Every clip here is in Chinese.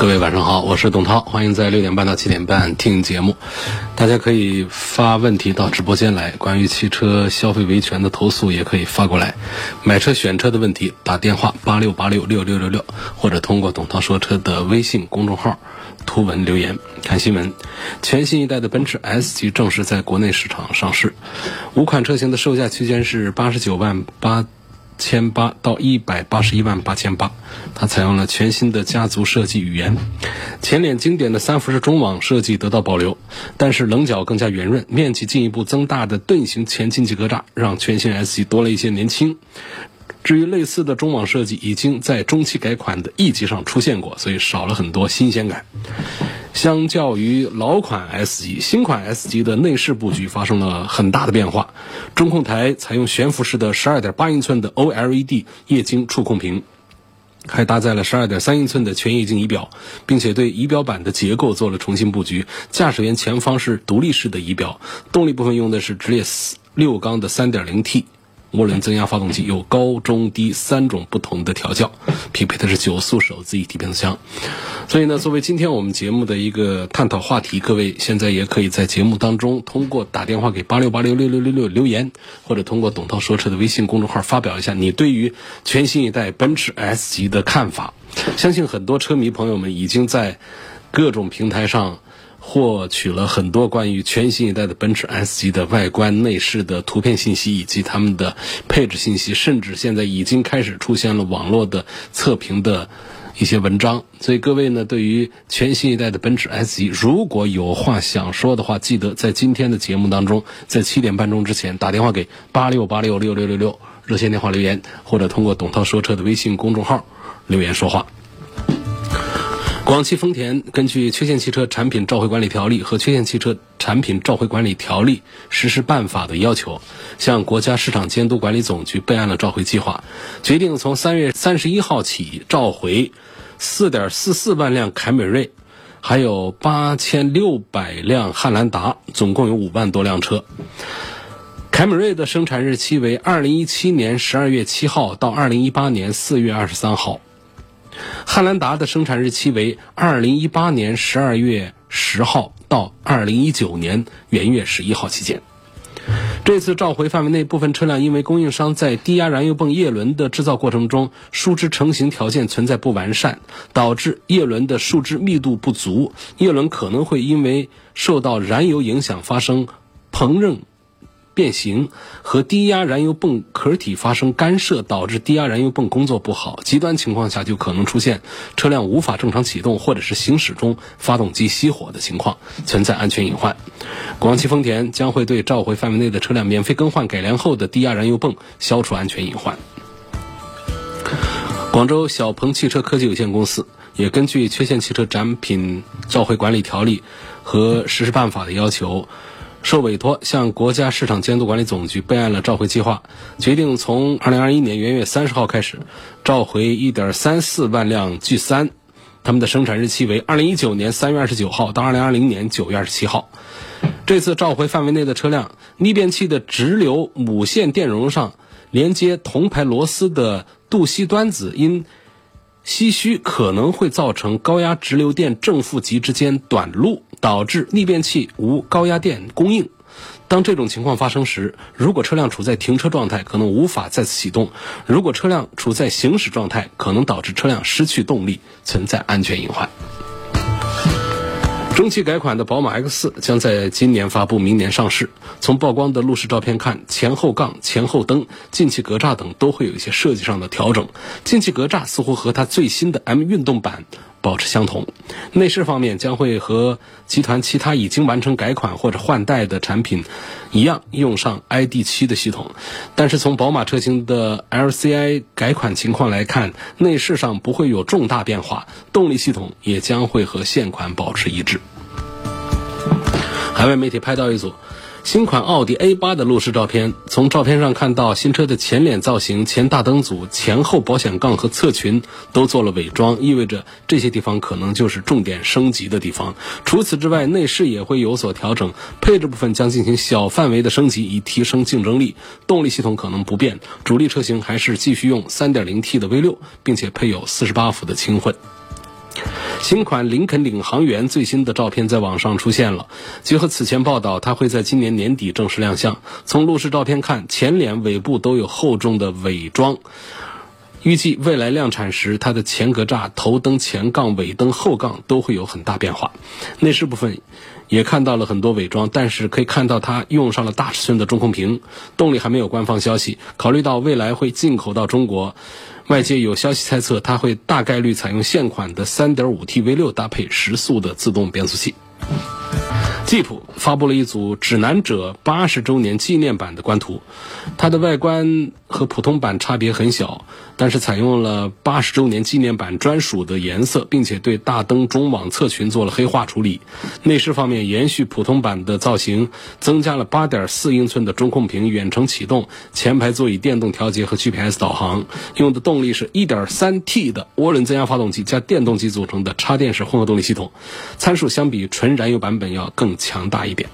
各位晚上好，我是董涛，欢迎在六点半到七点半听节目。大家可以发问题到直播间来，关于汽车消费维权的投诉也可以发过来。买车选车的问题，打电话八六八六六六六六，或者通过董涛说车的微信公众号图文留言。看新闻，全新一代的奔驰 S 级正式在国内市场上市，五款车型的售价区间是八十九万八。千八到一百八十一万八千八，它采用了全新的家族设计语言，前脸经典的三辐式中网设计得到保留，但是棱角更加圆润，面积进一步增大的盾形前进气格栅让全新 S 级多了一些年轻。至于类似的中网设计已经在中期改款的 E 级上出现过，所以少了很多新鲜感。相较于老款 S 级，新款 S 级的内饰布局发生了很大的变化。中控台采用悬浮式的12.8英寸的 OLED 液晶触控屏，还搭载了12.3英寸的全液晶仪表，并且对仪表板的结构做了重新布局。驾驶员前方是独立式的仪表，动力部分用的是直列四六缸的 3.0T。涡轮增压发动机有高中低三种不同的调教，匹配的是九速手自一体变速箱。所以呢，作为今天我们节目的一个探讨话题，各位现在也可以在节目当中通过打电话给八六八六六六六六留言，或者通过董涛说车的微信公众号发表一下你对于全新一代奔驰 S 级的看法。相信很多车迷朋友们已经在各种平台上。获取了很多关于全新一代的奔驰 S 级的外观内饰的图片信息，以及他们的配置信息，甚至现在已经开始出现了网络的测评的一些文章。所以各位呢，对于全新一代的奔驰 S 级，如果有话想说的话，记得在今天的节目当中，在七点半钟之前打电话给八六八六六六六六热线电话留言，或者通过董涛说车的微信公众号留言说话。广汽丰田根据《缺陷汽车产品召回管理条例》和《缺陷汽车产品召回管理条例实施办法》的要求，向国家市场监督管理总局备案了召回计划，决定从三月三十一号起召回四点四四万辆凯美瑞，还有八千六百辆汉兰达，总共有五万多辆车。凯美瑞的生产日期为二零一七年十二月七号到二零一八年四月二十三号。汉兰达的生产日期为二零一八年十二月十号到二零一九年元月十一号期间。这次召回范围内部分车辆因为供应商在低压燃油泵叶轮的制造过程中树脂成型条件存在不完善，导致叶轮的树脂密度不足，叶轮可能会因为受到燃油影响发生膨润。变形和低压燃油泵壳体发生干涉，导致低压燃油泵工作不好。极端情况下，就可能出现车辆无法正常启动，或者是行驶中发动机熄火的情况，存在安全隐患。广汽丰田将会对召回范围内的车辆免费更换改良后的低压燃油泵，消除安全隐患。广州小鹏汽车科技有限公司也根据《缺陷汽车产品召回管理条例》和实施办法的要求。受委托向国家市场监督管理总局备案了召回计划，决定从二零二一年元月三十号开始召回一点三四万辆 G 三，他们的生产日期为二零一九年三月二十九号到二零二零年九月二十七号。这次召回范围内的车辆，逆变器的直流母线电容上连接铜牌螺丝的镀锡端子因。唏嘘可能会造成高压直流电正负极之间短路，导致逆变器无高压电供应。当这种情况发生时，如果车辆处在停车状态，可能无法再次启动；如果车辆处在行驶状态，可能导致车辆失去动力，存在安全隐患。中期改款的宝马 X4 将在今年发布，明年上市。从曝光的路试照片看，前后杠、前后灯、进气格栅等都会有一些设计上的调整。进气格栅似乎和它最新的 M 运动版保持相同。内饰方面将会和集团其他已经完成改款或者换代的产品一样，用上 ID.7 的系统。但是从宝马车型的 LCI 改款情况来看，内饰上不会有重大变化，动力系统也将会和现款保持一致。海外媒体拍到一组。新款奥迪 A8 的路试照片，从照片上看到新车的前脸造型、前大灯组、前后保险杠和侧裙都做了伪装，意味着这些地方可能就是重点升级的地方。除此之外，内饰也会有所调整，配置部分将进行小范围的升级，以提升竞争力。动力系统可能不变，主力车型还是继续用 3.0T 的 V6，并且配有48伏的轻混。新款林肯领航员最新的照片在网上出现了。结合此前报道，它会在今年年底正式亮相。从路试照片看，前脸、尾部都有厚重的伪装。预计未来量产时，它的前格栅、头灯前杠、尾灯后杠都会有很大变化。内饰部分也看到了很多伪装，但是可以看到它用上了大尺寸的中控屏。动力还没有官方消息。考虑到未来会进口到中国。外界有消息猜测，它会大概率采用现款的 3.5T V6 搭配时速的自动变速器。吉普发布了一组指南者八十周年纪念版的官图，它的外观和普通版差别很小，但是采用了八十周年纪念版专属的颜色，并且对大灯、中网、侧裙做了黑化处理。内饰方面延续普通版的造型，增加了八点四英寸的中控屏、远程启动、前排座椅电动调节和 GPS 导航。用的动力是一点三 T 的涡轮增压发动机加电动机组成的插电式混合动力系统，参数相比纯燃燃油版本要更。强大一点。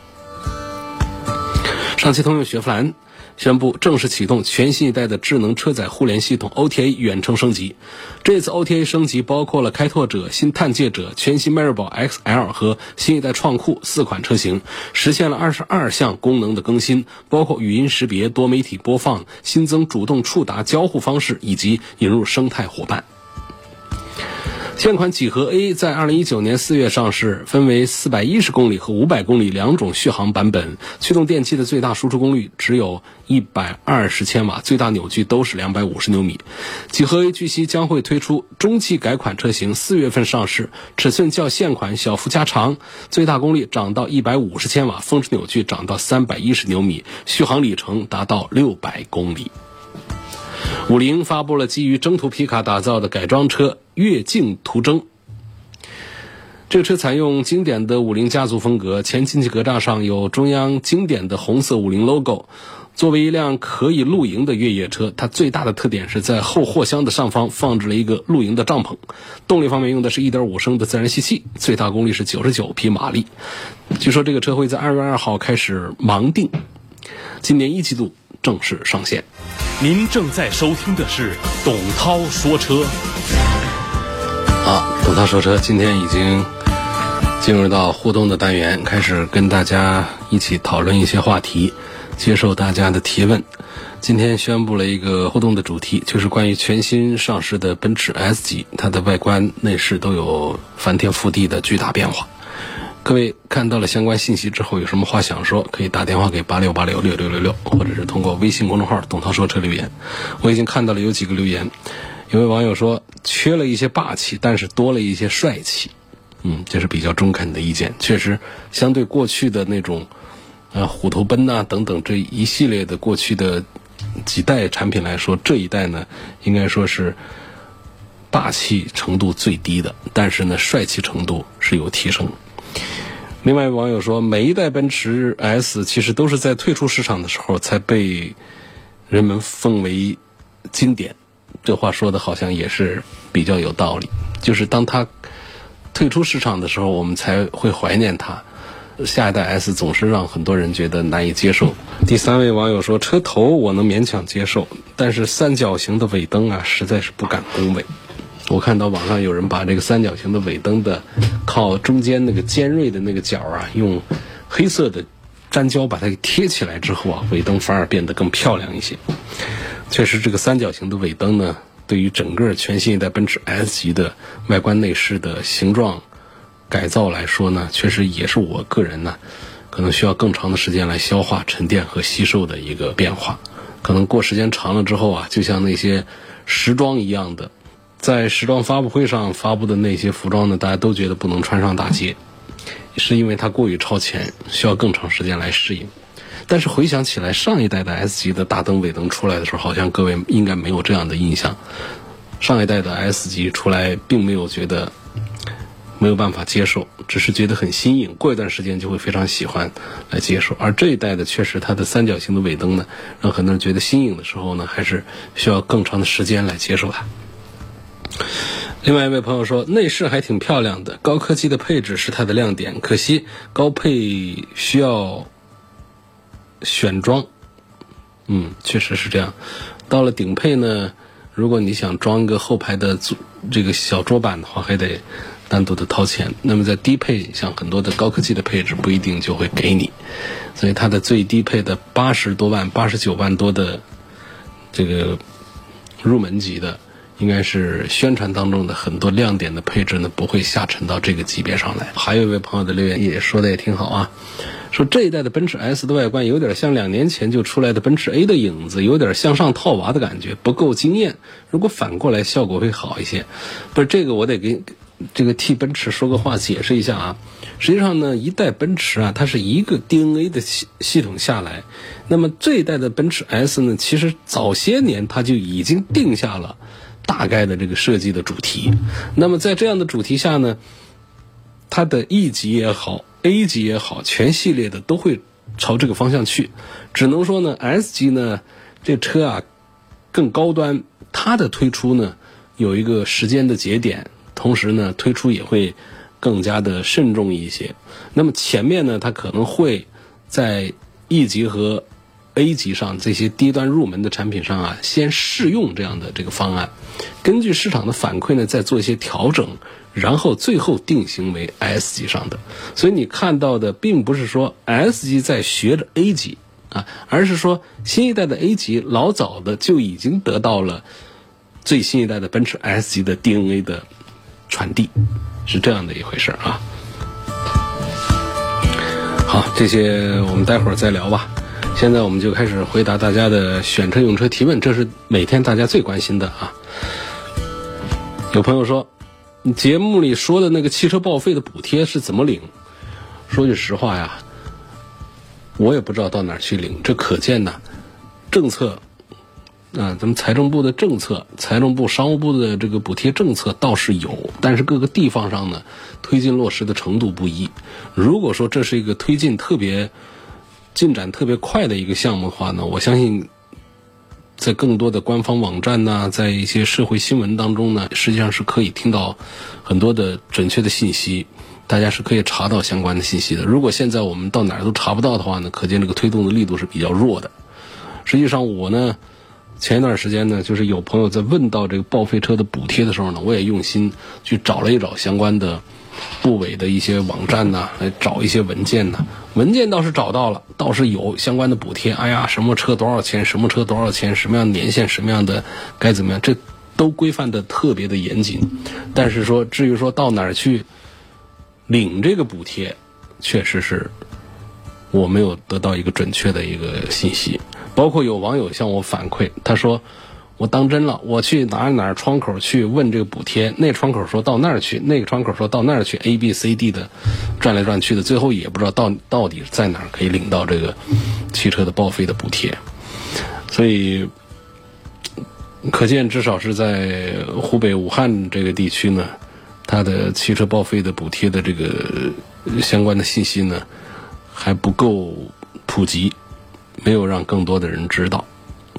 上汽通用雪佛兰宣布正式启动全新一代的智能车载互联系统 OTA 远程升级。这次 OTA 升级包括了开拓者、新探界者、全新迈锐宝 XL 和新一代创酷四款车型，实现了二十二项功能的更新，包括语音识别、多媒体播放、新增主动触达交互方式以及引入生态伙伴。现款几何 A 在二零一九年四月上市，分为四百一十公里和五百公里两种续航版本。驱动电机的最大输出功率只有一百二十千瓦，最大扭矩都是两百五十牛米。几何 A 据悉将会推出中期改款车型，四月份上市，尺寸较现款小幅加长，最大功率涨到一百五十千瓦，峰值扭矩涨到三百一十牛米，续航里程达到六百公里。五菱发布了基于征途皮卡打造的改装车跃境途征。这个车采用经典的五菱家族风格，前进气格栅上有中央经典的红色五菱 logo。作为一辆可以露营的越野车，它最大的特点是在后货箱的上方放置了一个露营的帐篷。动力方面用的是一点五升的自然吸气，最大功率是九十九匹马力。据说这个车会在二月二号开始盲定，今年一季度正式上线。您正在收听的是董涛说车。好，董涛说车今天已经进入到互动的单元，开始跟大家一起讨论一些话题，接受大家的提问。今天宣布了一个互动的主题，就是关于全新上市的奔驰 S 级，它的外观内饰都有翻天覆地的巨大变化。各位看到了相关信息之后，有什么话想说，可以打电话给八六八六六六六六，或者是通过微信公众号“董涛说车”留言。我已经看到了有几个留言，有位网友说缺了一些霸气，但是多了一些帅气。嗯，这是比较中肯的意见。确实，相对过去的那种，呃，虎头奔呐等等这一系列的过去的几代产品来说，这一代呢，应该说是霸气程度最低的，但是呢，帅气程度是有提升。另外，网友说，每一代奔驰 S 其实都是在退出市场的时候才被人们奉为经典。这话说的好像也是比较有道理。就是当它退出市场的时候，我们才会怀念它。下一代 S 总是让很多人觉得难以接受。第三位网友说，车头我能勉强接受，但是三角形的尾灯啊，实在是不敢恭维。我看到网上有人把这个三角形的尾灯的靠中间那个尖锐的那个角啊，用黑色的粘胶把它给贴起来之后啊，尾灯反而变得更漂亮一些。确实，这个三角形的尾灯呢，对于整个全新一代奔驰 S 级的外观内饰的形状改造来说呢，确实也是我个人呢，可能需要更长的时间来消化、沉淀和吸收的一个变化。可能过时间长了之后啊，就像那些时装一样的。在时装发布会上发布的那些服装呢，大家都觉得不能穿上大街，是因为它过于超前，需要更长时间来适应。但是回想起来，上一代的 S 级的大灯尾灯出来的时候，好像各位应该没有这样的印象。上一代的 S 级出来，并没有觉得没有办法接受，只是觉得很新颖。过一段时间就会非常喜欢来接受。而这一代的确实它的三角形的尾灯呢，让很多人觉得新颖的时候呢，还是需要更长的时间来接受它。另外一位朋友说，内饰还挺漂亮的，高科技的配置是它的亮点，可惜高配需要选装。嗯，确实是这样。到了顶配呢，如果你想装一个后排的这个小桌板的话，还得单独的掏钱。那么在低配，像很多的高科技的配置不一定就会给你，所以它的最低配的八十多万、八十九万多的这个入门级的。应该是宣传当中的很多亮点的配置呢，不会下沉到这个级别上来。还有一位朋友的留言也说的也挺好啊，说这一代的奔驰 S 的外观有点像两年前就出来的奔驰 A 的影子，有点向上套娃的感觉，不够惊艳。如果反过来效果会好一些。不是这个，我得给这个替奔驰说个话，解释一下啊。实际上呢，一代奔驰啊，它是一个 DNA 的系系统下来，那么这一代的奔驰 S 呢，其实早些年它就已经定下了。大概的这个设计的主题，那么在这样的主题下呢，它的 E 级也好，A 级也好，全系列的都会朝这个方向去。只能说呢，S 级呢，这车啊更高端，它的推出呢有一个时间的节点，同时呢推出也会更加的慎重一些。那么前面呢，它可能会在 E 级和 A 级上这些低端入门的产品上啊，先试用这样的这个方案，根据市场的反馈呢，再做一些调整，然后最后定型为 S 级上的。所以你看到的并不是说 S 级在学着 A 级啊，而是说新一代的 A 级老早的就已经得到了最新一代的奔驰 S 级的 DNA 的传递，是这样的一回事啊。好，这些我们待会儿再聊吧。现在我们就开始回答大家的选车用车提问，这是每天大家最关心的啊。有朋友说，节目里说的那个汽车报废的补贴是怎么领？说句实话呀，我也不知道到哪儿去领。这可见呢，政策啊，咱们财政部的政策，财政部、商务部的这个补贴政策倒是有，但是各个地方上呢，推进落实的程度不一。如果说这是一个推进特别。进展特别快的一个项目的话呢，我相信，在更多的官方网站呐，在一些社会新闻当中呢，实际上是可以听到很多的准确的信息，大家是可以查到相关的信息的。如果现在我们到哪儿都查不到的话呢，可见这个推动的力度是比较弱的。实际上，我呢，前一段时间呢，就是有朋友在问到这个报废车的补贴的时候呢，我也用心去找了一找相关的。部委的一些网站呢，来找一些文件呐，文件倒是找到了，倒是有相关的补贴。哎呀，什么车多少钱？什么车多少钱？什么样年限？什么样的该怎么样？这都规范的特别的严谨。但是说，至于说到哪儿去领这个补贴，确实是我没有得到一个准确的一个信息。包括有网友向我反馈，他说。我当真了，我去哪哪窗口去问这个补贴，那窗口说到那儿去，那个窗口说到那儿去，A B C D 的转来转去的，最后也不知道到到底在哪儿可以领到这个汽车的报废的补贴。所以可见，至少是在湖北武汉这个地区呢，它的汽车报废的补贴的这个相关的信息呢还不够普及，没有让更多的人知道。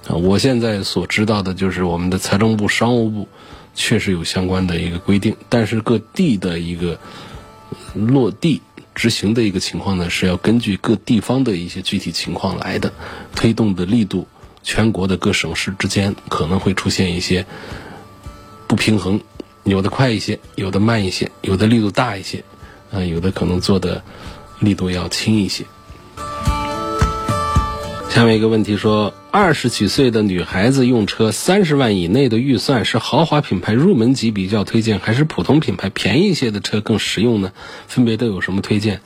啊，我现在所知道的就是我们的财政部、商务部确实有相关的一个规定，但是各地的一个落地执行的一个情况呢，是要根据各地方的一些具体情况来的，推动的力度，全国的各省市之间可能会出现一些不平衡，有的快一些，有的慢一些，有的力度大一些，啊，有的可能做的力度要轻一些。下面一个问题说，二十几岁的女孩子用车，三十万以内的预算是豪华品牌入门级比较推荐，还是普通品牌便宜一些的车更实用呢？分别都有什么推荐？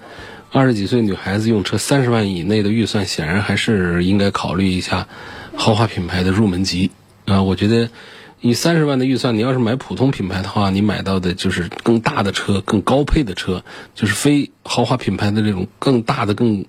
二十几岁女孩子用车，三十万以内的预算，显然还是应该考虑一下豪华品牌的入门级啊。我觉得以三十万的预算，你要是买普通品牌的话，你买到的就是更大的车、更高配的车，就是非豪华品牌的这种更大的、更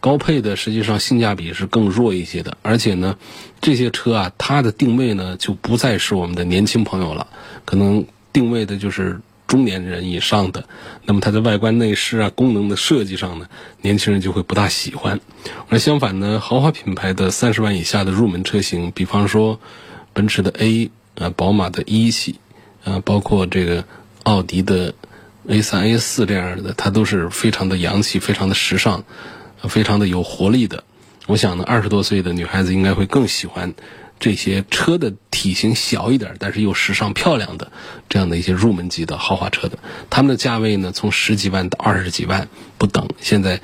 高配的，实际上性价比是更弱一些的。而且呢，这些车啊，它的定位呢就不再是我们的年轻朋友了，可能定位的就是中年人以上的。那么它的外观内饰啊、功能的设计上呢，年轻人就会不大喜欢。而相反呢，豪华品牌的三十万以下的入门车型，比方说奔驰的 A。啊，宝马的一系，啊，包括这个奥迪的 A 三、A 四这样的，它都是非常的洋气、非常的时尚、非常的有活力的。我想呢，二十多岁的女孩子应该会更喜欢这些车的体型小一点，但是又时尚漂亮的这样的一些入门级的豪华车的。它们的价位呢，从十几万到二十几万不等。现在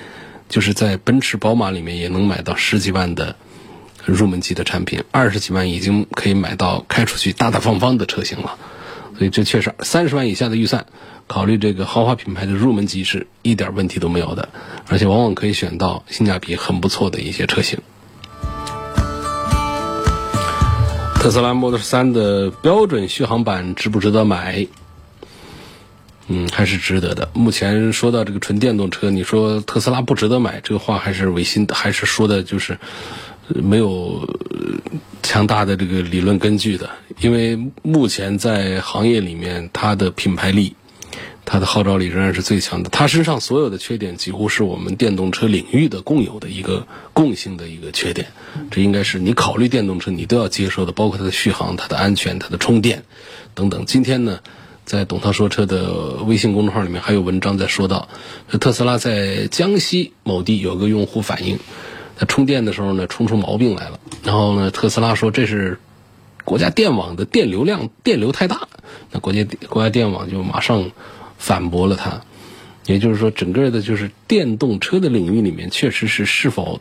就是在奔驰、宝马里面也能买到十几万的。入门级的产品，二十几万已经可以买到开出去大大方方的车型了，所以这确实三十万以下的预算，考虑这个豪华品牌的入门级是一点问题都没有的，而且往往可以选到性价比很不错的一些车型。特斯拉 Model 3的标准续航版值不值得买？嗯，还是值得的。目前说到这个纯电动车，你说特斯拉不值得买，这个话还是违心，还是说的就是。没有强大的这个理论根据的，因为目前在行业里面，它的品牌力、它的号召力仍然是最强的。它身上所有的缺点，几乎是我们电动车领域的共有的一个共性的一个缺点。这应该是你考虑电动车你都要接受的，包括它的续航、它的安全、它的充电等等。今天呢，在董涛说车的微信公众号里面还有文章在说到，特斯拉在江西某地有个用户反映。他充电的时候呢，充出毛病来了。然后呢，特斯拉说这是国家电网的电流量电流太大。那国家国家电网就马上反驳了他。也就是说，整个的就是电动车的领域里面，确实是是否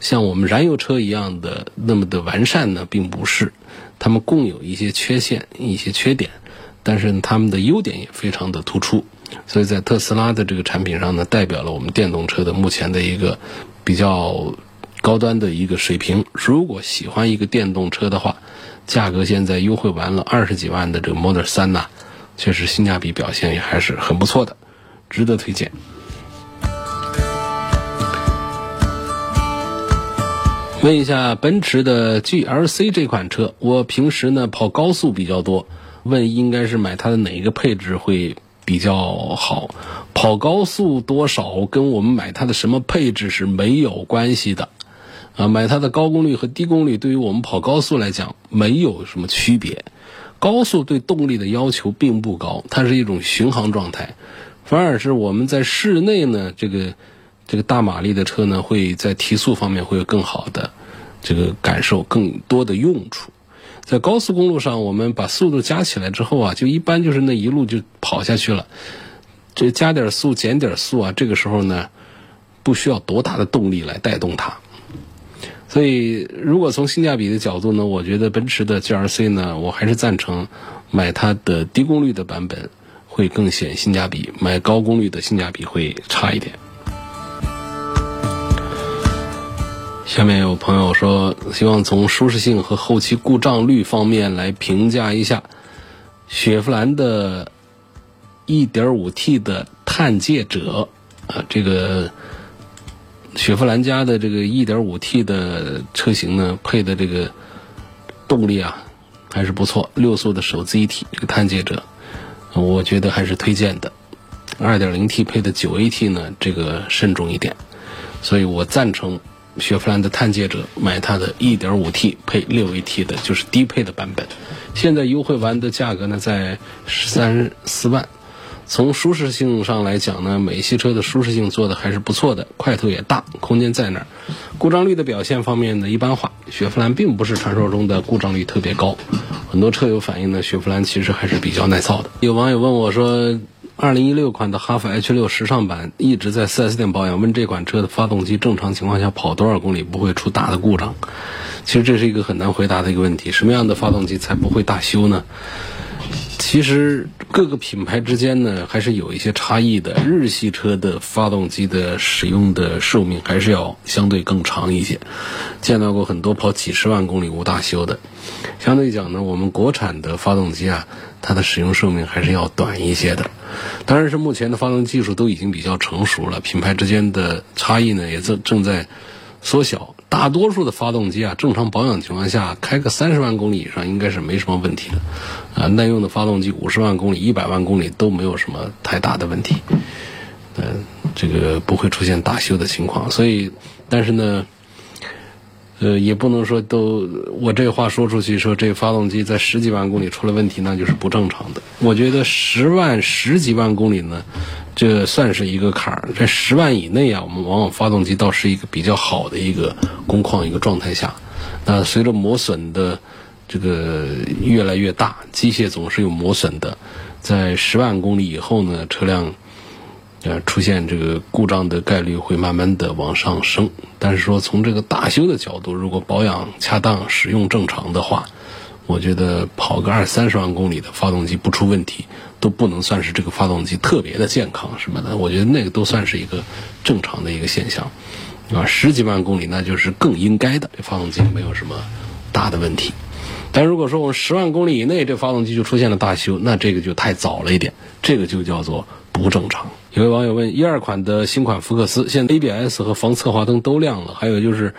像我们燃油车一样的那么的完善呢？并不是，它们共有一些缺陷、一些缺点，但是它们的优点也非常的突出。所以在特斯拉的这个产品上呢，代表了我们电动车的目前的一个。比较高端的一个水平。如果喜欢一个电动车的话，价格现在优惠完了二十几万的这个 Model 三呐，确实性价比表现也还是很不错的，值得推荐。问一下奔驰的 GLC 这款车，我平时呢跑高速比较多，问应该是买它的哪一个配置会？比较好，跑高速多少跟我们买它的什么配置是没有关系的，啊，买它的高功率和低功率对于我们跑高速来讲没有什么区别。高速对动力的要求并不高，它是一种巡航状态，反而是我们在室内呢，这个这个大马力的车呢，会在提速方面会有更好的这个感受，更多的用处。在高速公路上，我们把速度加起来之后啊，就一般就是那一路就跑下去了。这加点速减点速啊，这个时候呢，不需要多大的动力来带动它。所以，如果从性价比的角度呢，我觉得奔驰的 GLC 呢，我还是赞成买它的低功率的版本会更显性价比，买高功率的性价比会差一点。下面有朋友说，希望从舒适性和后期故障率方面来评价一下雪佛兰的 1.5T 的探界者啊，这个雪佛兰家的这个 1.5T 的车型呢，配的这个动力啊还是不错，六速的手自一体这个探界者，我觉得还是推荐的。2.0T 配的 9AT 呢，这个慎重一点，所以我赞成。雪佛兰的探界者买它的 1.5T 配 6AT 的，就是低配的版本。现在优惠完的价格呢，在十三四万。从舒适性上来讲呢，美系车的舒适性做的还是不错的，块头也大，空间在那儿。故障率的表现方面呢，一般化。雪佛兰并不是传说中的故障率特别高，很多车友反映呢，雪佛兰其实还是比较耐造的。有网友问我说。二零一六款的哈弗 H 六时尚版一直在 4S 店保养，问这款车的发动机正常情况下跑多少公里不会出大的故障？其实这是一个很难回答的一个问题。什么样的发动机才不会大修呢？其实各个品牌之间呢，还是有一些差异的。日系车的发动机的使用的寿命还是要相对更长一些，见到过很多跑几十万公里无大修的。相对讲呢，我们国产的发动机啊，它的使用寿命还是要短一些的。当然是目前的发动技术都已经比较成熟了，品牌之间的差异呢也正正在缩小。大多数的发动机啊，正常保养情况下，开个三十万公里以上应该是没什么问题的。啊，耐用的发动机五十万公里、一百万公里都没有什么太大的问题。嗯，这个不会出现大修的情况。所以，但是呢，呃，也不能说都我这话说出去，说这发动机在十几万公里出了问题，那就是不正常的。我觉得十万、十几万公里呢。这算是一个坎儿，在十万以内啊，我们往往发动机倒是一个比较好的一个工况一个状态下。那随着磨损的这个越来越大，机械总是有磨损的，在十万公里以后呢，车辆呃出现这个故障的概率会慢慢的往上升。但是说从这个大修的角度，如果保养恰当、使用正常的话，我觉得跑个二三十万公里的发动机不出问题。都不能算是这个发动机特别的健康什么的，我觉得那个都算是一个正常的一个现象，啊，十几万公里那就是更应该的，这发动机没有什么大的问题。但如果说我们十万公里以内这发动机就出现了大修，那这个就太早了一点，这个就叫做不正常。有位网友问：一二款的新款福克斯，现在 ABS 和防侧滑灯都亮了，还有就是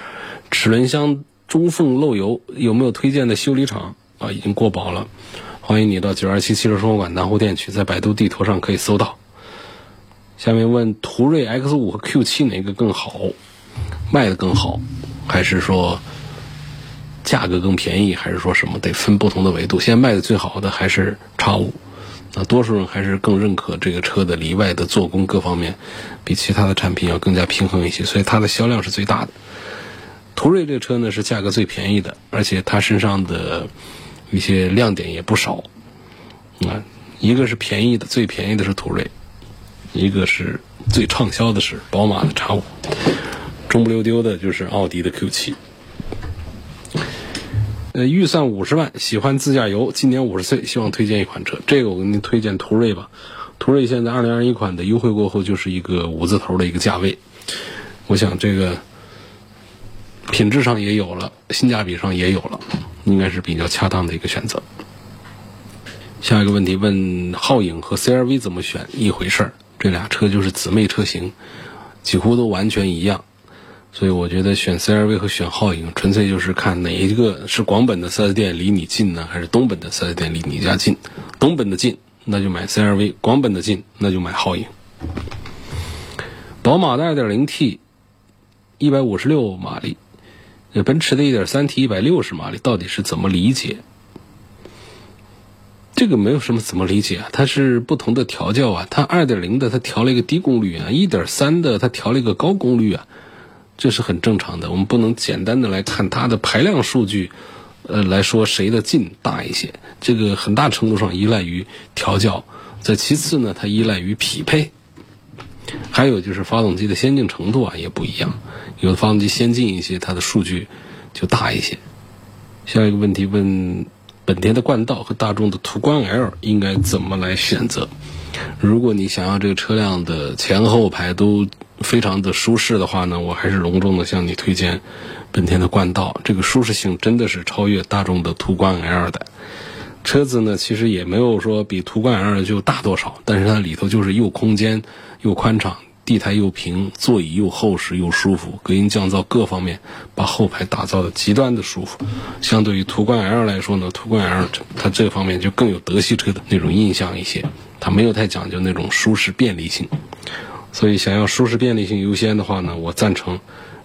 齿轮箱中缝漏油，有没有推荐的修理厂？啊，已经过保了。欢迎你到九二七汽车生活馆南湖店去，在百度地图上可以搜到。下面问途锐 X 五和 Q 七哪个更好，卖的更好，还是说价格更便宜，还是说什么？得分不同的维度。现在卖的最好的还是叉五，那多数人还是更认可这个车的里外的做工各方面比其他的产品要更加平衡一些，所以它的销量是最大的。途锐这个车呢是价格最便宜的，而且它身上的。一些亮点也不少，啊，一个是便宜的，最便宜的是途锐，一个是最畅销的是宝马的叉五，中不溜丢的就是奥迪的 Q 七。呃，预算五十万，喜欢自驾游，今年五十岁，希望推荐一款车。这个我给您推荐途锐吧。途锐现在二零二一款的优惠过后就是一个五字头的一个价位，我想这个品质上也有了，性价比上也有了。应该是比较恰当的一个选择。下一个问题问皓影和 CRV 怎么选一回事儿？这俩车就是姊妹车型，几乎都完全一样，所以我觉得选 CRV 和选皓影纯粹就是看哪一个是广本的 4S 店离你近呢，还是东本的 4S 店离你家近？东本的近那就买 CRV，广本的近那就买皓影。宝马的 2.0T，一百五十六马力。奔驰的 1.3T 160马力到底是怎么理解？这个没有什么怎么理解啊，它是不同的调教啊。它2.0的它调了一个低功率啊，1.3的它调了一个高功率啊，这是很正常的。我们不能简单的来看它的排量数据，呃来说谁的劲大一些。这个很大程度上依赖于调教，在其次呢，它依赖于匹配，还有就是发动机的先进程度啊也不一样。有的发动机先进一些，它的数据就大一些。下一个问题问：本田的冠道和大众的途观 L 应该怎么来选择？如果你想要这个车辆的前后排都非常的舒适的话呢，我还是隆重的向你推荐本田的冠道。这个舒适性真的是超越大众的途观 L 的。车子呢，其实也没有说比途观 L 就大多少，但是它里头就是又空间又宽敞。地台又平，座椅又厚实又舒服，隔音降噪各方面把后排打造的极端的舒服。相对于途观 L 来说呢，途观 L 它这方面就更有德系车的那种印象一些，它没有太讲究那种舒适便利性。所以想要舒适便利性优先的话呢，我赞成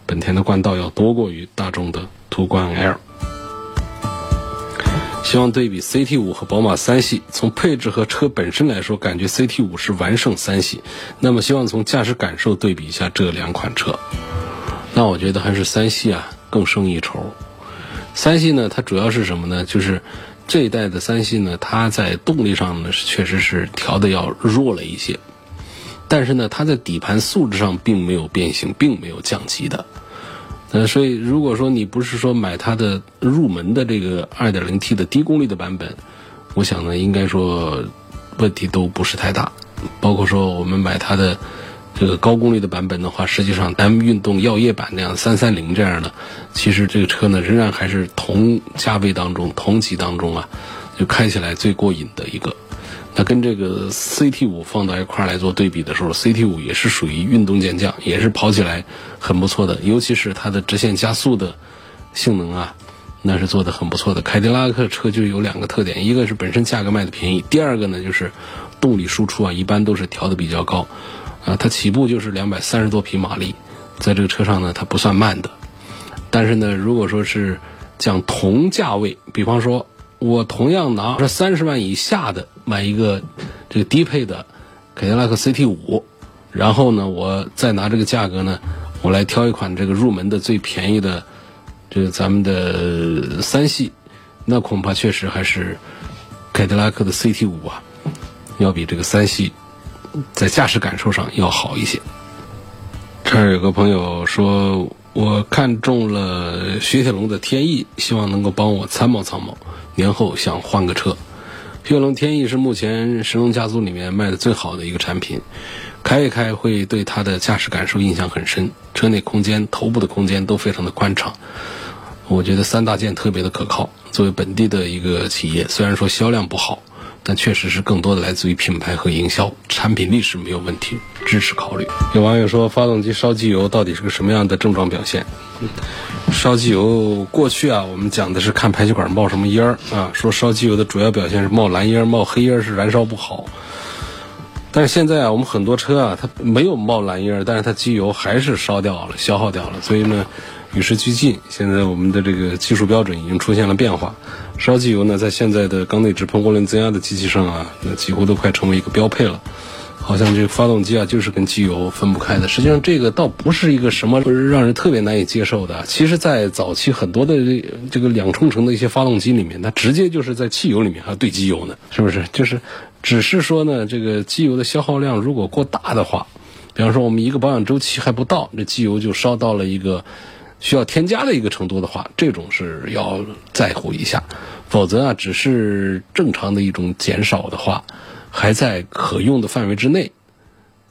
本田的冠道要多过于大众的途观 L。希望对比 CT 五和宝马三系，从配置和车本身来说，感觉 CT 五是完胜三系。那么希望从驾驶感受对比一下这两款车，那我觉得还是三系啊更胜一筹。三系呢，它主要是什么呢？就是这一代的三系呢，它在动力上呢确实是调的要弱了一些，但是呢，它在底盘素质上并没有变形，并没有降级的。呃，所以如果说你不是说买它的入门的这个 2.0T 的低功率的版本，我想呢，应该说问题都不是太大。包括说我们买它的这个高功率的版本的话，实际上 M 运动耀夜版那样三三零这样的，其实这个车呢仍然还是同价位当中、同级当中啊，就开起来最过瘾的一个。那跟这个 CT 五放到一块来做对比的时候，CT 五也是属于运动健将，也是跑起来很不错的，尤其是它的直线加速的性能啊。那是做的很不错的。凯迪拉克车就有两个特点，一个是本身价格卖的便宜，第二个呢就是动力输出啊，一般都是调的比较高，啊，它起步就是两百三十多匹马力，在这个车上呢它不算慢的。但是呢，如果说是讲同价位，比方说我同样拿这三十万以下的买一个这个低配的凯迪拉克 CT 五，然后呢我再拿这个价格呢，我来挑一款这个入门的最便宜的。这个咱们的三系，那恐怕确实还是凯迪拉克的 CT 五啊，要比这个三系在驾驶感受上要好一些。这儿有个朋友说，我看中了雪铁龙的天翼，希望能够帮我参谋参谋，年后想换个车。雪铁龙天翼是目前神龙家族里面卖的最好的一个产品，开一开会对它的驾驶感受印象很深，车内空间、头部的空间都非常的宽敞。我觉得三大件特别的可靠。作为本地的一个企业，虽然说销量不好，但确实是更多的来自于品牌和营销，产品力是没有问题，支持考虑。有网友说，发动机烧机油到底是个什么样的症状表现？烧机油过去啊，我们讲的是看排气管冒什么烟儿啊，说烧机油的主要表现是冒蓝烟儿、冒黑烟儿，是燃烧不好。但是现在啊，我们很多车啊，它没有冒蓝烟儿，但是它机油还是烧掉了、消耗掉了，所以呢。与时俱进，现在我们的这个技术标准已经出现了变化。烧机油呢，在现在的缸内直喷涡轮增压的机器上啊，那几乎都快成为一个标配了。好像这个发动机啊，就是跟机油分不开的。实际上，这个倒不是一个什么让人特别难以接受的。其实，在早期很多的这个两冲程的一些发动机里面，它直接就是在汽油里面还兑机油呢，是不是？就是只是说呢，这个机油的消耗量如果过大的话，比方说我们一个保养周期还不到，这机油就烧到了一个。需要添加的一个程度的话，这种是要在乎一下，否则啊，只是正常的一种减少的话，还在可用的范围之内，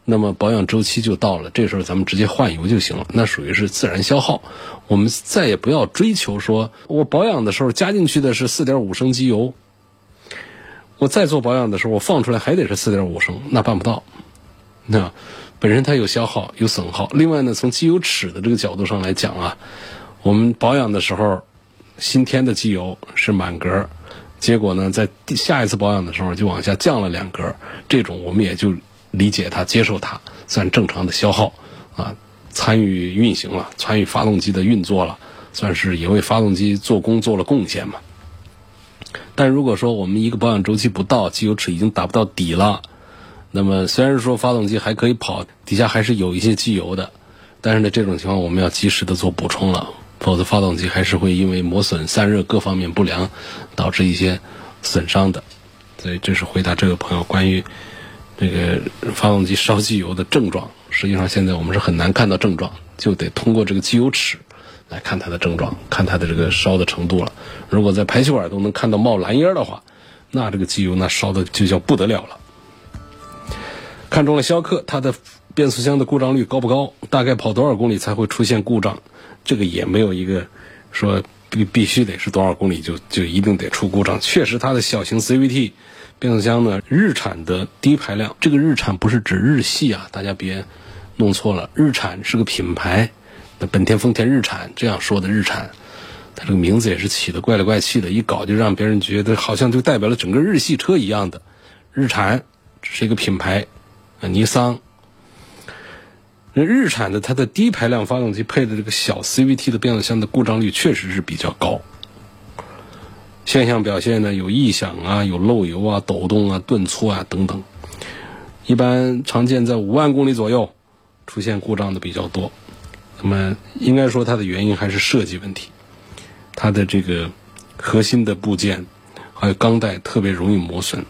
那么保养周期就到了，这时候咱们直接换油就行了，那属于是自然消耗。我们再也不要追求说，我保养的时候加进去的是四点五升机油，我再做保养的时候我放出来还得是四点五升，那办不到，那。本身它有消耗有损耗，另外呢，从机油尺的这个角度上来讲啊，我们保养的时候新添的机油是满格，结果呢，在下一次保养的时候就往下降了两格，这种我们也就理解它、接受它，算正常的消耗啊，参与运行了，参与发动机的运作了，算是也为发动机做工做了贡献嘛。但如果说我们一个保养周期不到，机油尺已经打不到底了。那么虽然说发动机还可以跑，底下还是有一些机油的，但是呢，这种情况我们要及时的做补充了，否则发动机还是会因为磨损、散热各方面不良，导致一些损伤的。所以这是回答这个朋友关于这个发动机烧机油的症状。实际上现在我们是很难看到症状，就得通过这个机油尺来看它的症状，看它的这个烧的程度了。如果在排气管都能看到冒蓝烟的话，那这个机油那烧的就叫不得了了。看中了逍客，它的变速箱的故障率高不高？大概跑多少公里才会出现故障？这个也没有一个说必必须得是多少公里就就一定得出故障。确实，它的小型 CVT 变速箱呢，日产的低排量，这个日产不是指日系啊，大家别弄错了。日产是个品牌，那本田、丰田、日产这样说的日产，它这个名字也是起的怪里怪气的，一搞就让别人觉得好像就代表了整个日系车一样的。日产是一个品牌。尼桑，那日产的它的低排量发动机配的这个小 CVT 的变速箱的故障率确实是比较高。现象表现呢有异响啊，有漏油啊、抖动啊、顿挫啊等等。一般常见在五万公里左右出现故障的比较多。那么应该说它的原因还是设计问题，它的这个核心的部件还有钢带特别容易磨损，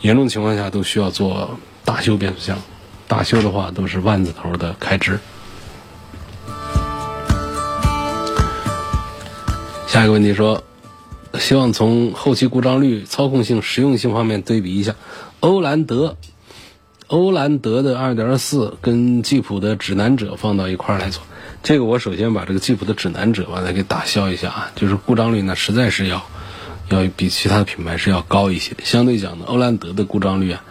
严重情况下都需要做。大修变速箱，大修的话都是万字头的开支。下一个问题说，希望从后期故障率、操控性、实用性方面对比一下欧蓝德。欧蓝德的2.4跟吉普的指南者放到一块儿来做，这个我首先把这个吉普的指南者把它给打消一下啊，就是故障率呢实在是要要比其他的品牌是要高一些。相对讲呢，欧蓝德的故障率啊，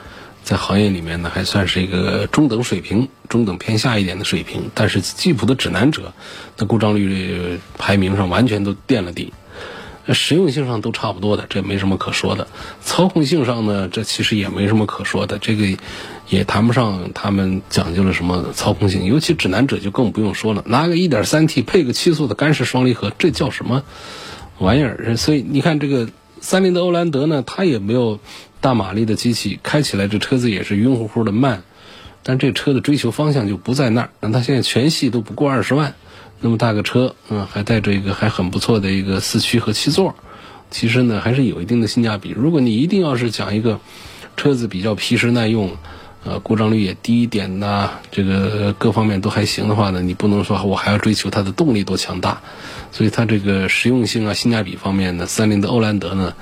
在行业里面呢还算是一个中等水平，中等偏下一点的水平。但是吉普的指南者的故障率排名上完全都垫了底。实用性上都差不多的，这没什么可说的。操控性上呢，这其实也没什么可说的，这个也谈不上他们讲究了什么操控性。尤其指南者就更不用说了，拿个 1.3T 配个七速的干式双离合，这叫什么玩意儿？所以你看这个三菱的欧蓝德呢，它也没有大马力的机器，开起来这车子也是晕乎乎的慢，但这车的追求方向就不在那儿。那它现在全系都不过二十万。那么大个车，嗯，还带着一个还很不错的一个四驱和七座，其实呢还是有一定的性价比。如果你一定要是讲一个车子比较皮实耐用，呃，故障率也低一点呐，这个各方面都还行的话呢，你不能说我还要追求它的动力多强大。所以它这个实用性啊、性价比方面呢，三菱的欧蓝德呢，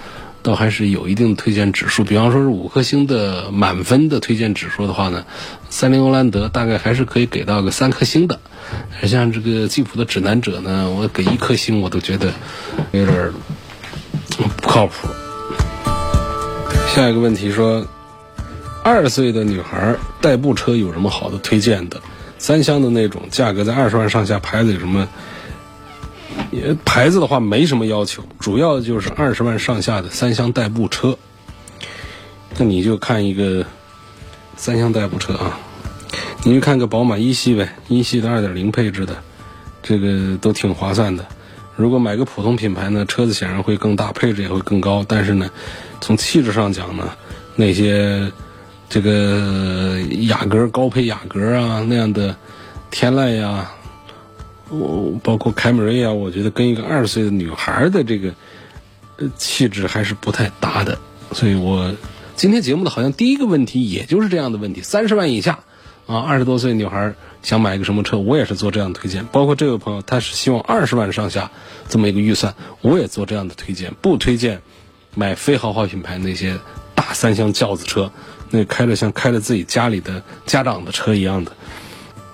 倒还是有一定的推荐指数。比方说是五颗星的满分的推荐指数的话呢，三菱欧蓝德大概还是可以给到个三颗星的。像这个吉普的指南者呢，我给一颗星，我都觉得有点不靠谱。下一个问题说，二岁的女孩代步车有什么好的推荐的？三厢的那种，价格在二十万上下，牌子有什么？牌子的话没什么要求，主要就是二十万上下的三厢代步车。那你就看一个三厢代步车啊。你去看个宝马一系呗，一系的二点零配置的，这个都挺划算的。如果买个普通品牌呢，车子显然会更大，配置也会更高。但是呢，从气质上讲呢，那些这个雅阁高配雅阁啊那样的天籁呀，我包括凯美瑞啊，我觉得跟一个二十岁的女孩的这个呃气质还是不太搭的。所以我今天节目的好像第一个问题也就是这样的问题：三十万以下。啊，二十多岁女孩想买一个什么车，我也是做这样的推荐。包括这位朋友，他是希望二十万上下这么一个预算，我也做这样的推荐。不推荐买非豪华品牌那些大三厢轿子车，那开着像开着自己家里的家长的车一样的。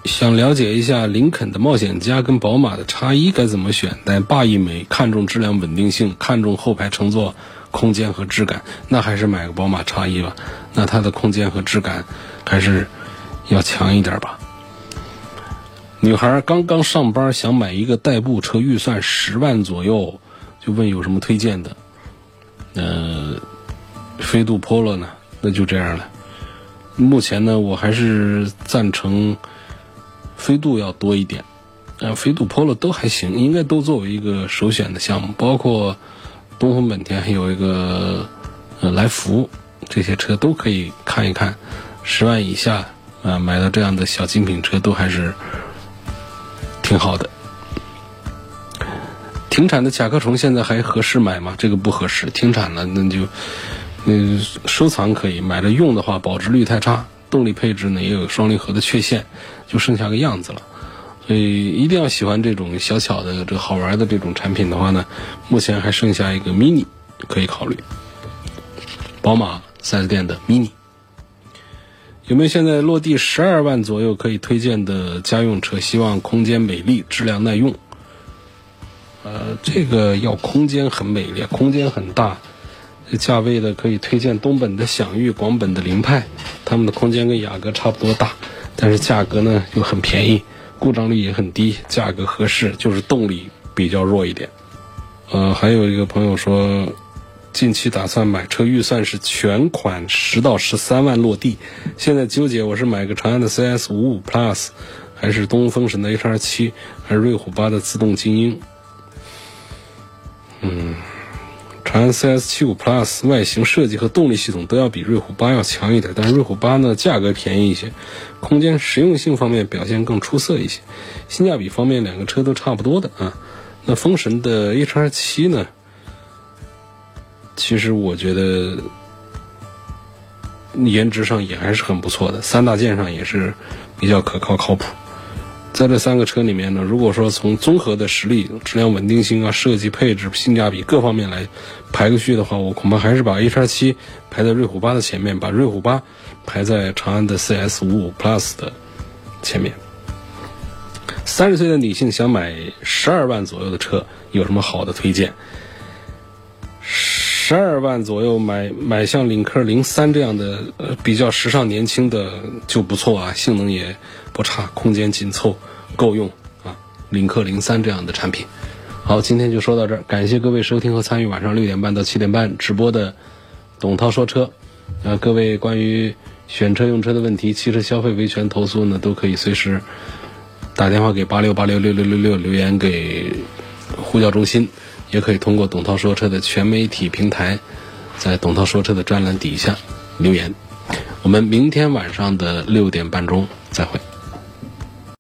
想了解一下林肯的冒险家跟宝马的叉一该怎么选？但霸一枚看重质量稳定性，看重后排乘坐空间和质感，那还是买个宝马叉一吧。那它的空间和质感还是。要强一点吧。女孩刚刚上班，想买一个代步车，预算十万左右，就问有什么推荐的。呃，飞度 Polo 呢？那就这样了。目前呢，我还是赞成飞度要多一点。呃，飞度 Polo 都还行，应该都作为一个首选的项目。包括东风本田还有一个呃来福，这些车都可以看一看。十万以下。啊，买到这样的小精品车都还是挺好的。停产的甲壳虫现在还合适买吗？这个不合适，停产了那就嗯收藏可以，买了用的话保值率太差，动力配置呢也有双离合的缺陷，就剩下个样子了。所以一定要喜欢这种小巧的、这个好玩的这种产品的话呢，目前还剩下一个 mini 可以考虑，宝马 4S 店的 mini。有没有现在落地十二万左右可以推荐的家用车？希望空间美丽，质量耐用。呃，这个要空间很美丽，空间很大。价位的可以推荐东本的享域、广本的凌派，他们的空间跟雅阁差不多大，但是价格呢又很便宜，故障率也很低，价格合适，就是动力比较弱一点。呃，还有一个朋友说。近期打算买车，预算是全款十到十三万落地。现在纠结，我是买个长安的 CS 五五 Plus，还是东风神的 HR 七，还是瑞虎八的自动精英？嗯，长安 CS 七五 Plus 外形设计和动力系统都要比瑞虎八要强一点，但是瑞虎八呢价格便宜一些，空间实用性方面表现更出色一些，性价比方面两个车都差不多的啊。那风神的 HR 七呢？其实我觉得颜值上也还是很不错的，三大件上也是比较可靠靠谱。在这三个车里面呢，如果说从综合的实力、质量稳定性啊、设计配置、性价比各方面来排个序的话，我恐怕还是把 HR7 排在瑞虎8的前面，把瑞虎8排在长安的 CS55 Plus 的前面。三十岁的女性想买十二万左右的车，有什么好的推荐？十二万左右买买像领克零三这样的呃比较时尚年轻的就不错啊，性能也不差，空间紧凑够用啊。领克零三这样的产品。好，今天就说到这儿，感谢各位收听和参与晚上六点半到七点半直播的董涛说车。呃，各位关于选车用车的问题、汽车消费维权投诉呢，都可以随时打电话给八六八六六六六六留言给呼叫中心。也可以通过董涛说车的全媒体平台，在董涛说车的专栏底下留言。我们明天晚上的六点半钟再会。